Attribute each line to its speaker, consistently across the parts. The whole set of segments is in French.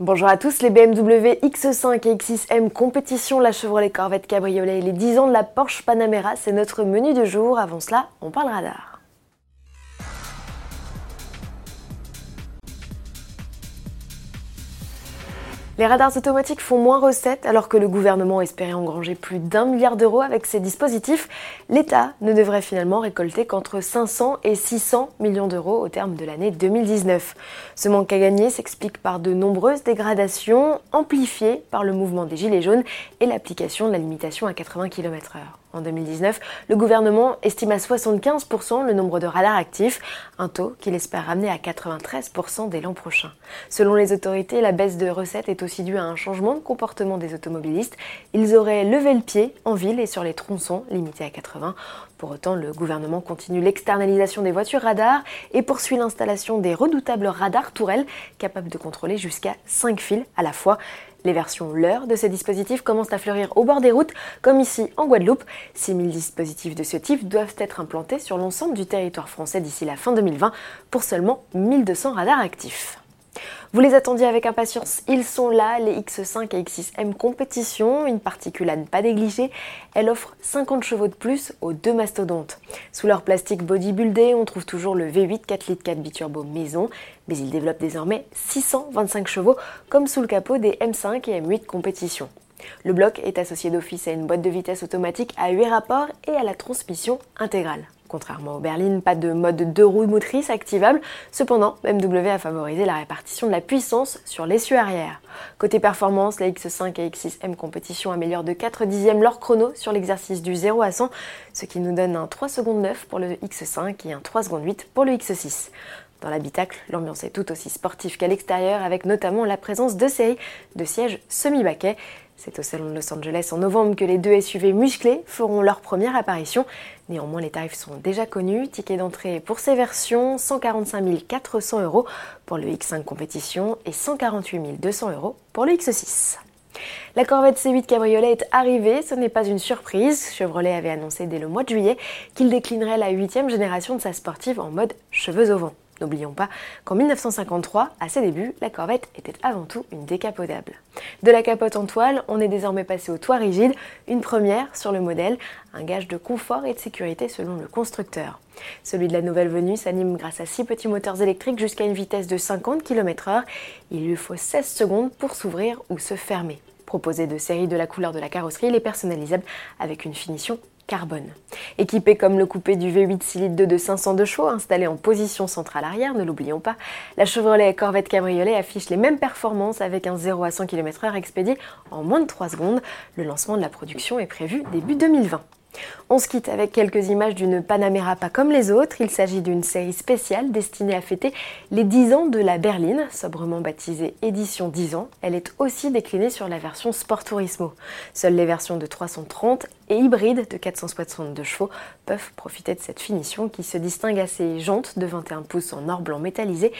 Speaker 1: Bonjour à tous, les BMW X5 et X6M compétition, la Chevrolet Corvette Cabriolet et les 10 ans de la Porsche Panamera, c'est notre menu de jour. Avant cela, on parle radar. Les radars automatiques font moins recettes alors que le gouvernement espérait engranger plus d'un milliard d'euros avec ces dispositifs. L'État ne devrait finalement récolter qu'entre 500 et 600 millions d'euros au terme de l'année 2019. Ce manque à gagner s'explique par de nombreuses dégradations amplifiées par le mouvement des Gilets jaunes et l'application de la limitation à 80 km/h. En 2019, le gouvernement estime à 75% le nombre de radars actifs, un taux qu'il espère ramener à 93% dès l'an prochain. Selon les autorités, la baisse de recettes est aussi due à un changement de comportement des automobilistes. Ils auraient levé le pied en ville et sur les tronçons limités à 80. Pour autant, le gouvernement continue l'externalisation des voitures radars et poursuit l'installation des redoutables radars tourelles capables de contrôler jusqu'à 5 fils à la fois. Les versions leurres de ces dispositifs commencent à fleurir au bord des routes, comme ici en Guadeloupe. 6000 dispositifs de ce type doivent être implantés sur l'ensemble du territoire français d'ici la fin 2020 pour seulement 1200 radars actifs. Vous les attendiez avec impatience, ils sont là, les X5 et X6M compétition, une particule à ne pas négliger, elle offre 50 chevaux de plus aux deux mastodontes. Sous leur plastique bodybuildé, on trouve toujours le V8 4 litres 4 biturbo maison, mais il développe désormais 625 chevaux comme sous le capot des M5 et M8 compétition. Le bloc est associé d'office à une boîte de vitesse automatique à 8 rapports et à la transmission intégrale. Contrairement au berlines, pas de mode deux roues motrices activable. Cependant, BMW a favorisé la répartition de la puissance sur l'essieu arrière. Côté performance, la X5 et X6M compétition améliorent de 4 dixièmes leur chrono sur l'exercice du 0 à 100, ce qui nous donne un 3 secondes 9 pour le X5 et un 3 secondes 8 pour le X6. Dans l'habitacle, l'ambiance est tout aussi sportive qu'à l'extérieur, avec notamment la présence de séries de sièges semi-baquets. C'est au Salon de Los Angeles en novembre que les deux SUV musclés feront leur première apparition. Néanmoins, les tarifs sont déjà connus. Ticket d'entrée pour ces versions 145 400 euros pour le X5 compétition et 148 200 euros pour le X6. La Corvette C8 Cabriolet est arrivée, ce n'est pas une surprise. Chevrolet avait annoncé dès le mois de juillet qu'il déclinerait la huitième génération de sa sportive en mode cheveux au vent. N'oublions pas qu'en 1953, à ses débuts, la Corvette était avant tout une décapotable. De la capote en toile, on est désormais passé au toit rigide, une première sur le modèle, un gage de confort et de sécurité selon le constructeur. Celui de la nouvelle venue s'anime grâce à six petits moteurs électriques jusqu'à une vitesse de 50 km/h. Il lui faut 16 secondes pour s'ouvrir ou se fermer. Proposé de série de la couleur de la carrosserie, il est personnalisable avec une finition carbone. Équipé comme le coupé du V8 6 litres de 502 chevaux installé en position centrale arrière, ne l'oublions pas, la Chevrolet Corvette Cabriolet affiche les mêmes performances avec un 0 à 100 km/h expédié en moins de 3 secondes. Le lancement de la production est prévu début 2020. On se quitte avec quelques images d'une Panamera pas comme les autres. Il s'agit d'une série spéciale destinée à fêter les 10 ans de la berline, sobrement baptisée Édition 10 ans. Elle est aussi déclinée sur la version Sport Turismo. Seules les versions de 330 et hybrides de 462 chevaux peuvent profiter de cette finition qui se distingue à ses jantes de 21 pouces en or blanc métallisé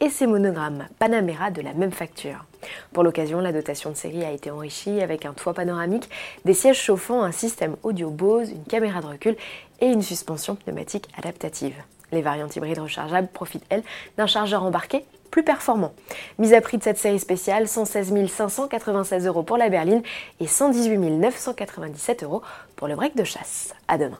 Speaker 1: et ses monogrammes Panamera de la même facture. Pour l'occasion, la dotation de série a été enrichie avec un toit panoramique, des sièges chauffants, un système audio Bose, une caméra de recul et une suspension pneumatique adaptative. Les variantes hybrides rechargeables profitent, elles, d'un chargeur embarqué plus performant. Mise à prix de cette série spéciale, 116 596 euros pour la berline et 118 997 euros pour le break de chasse. À demain.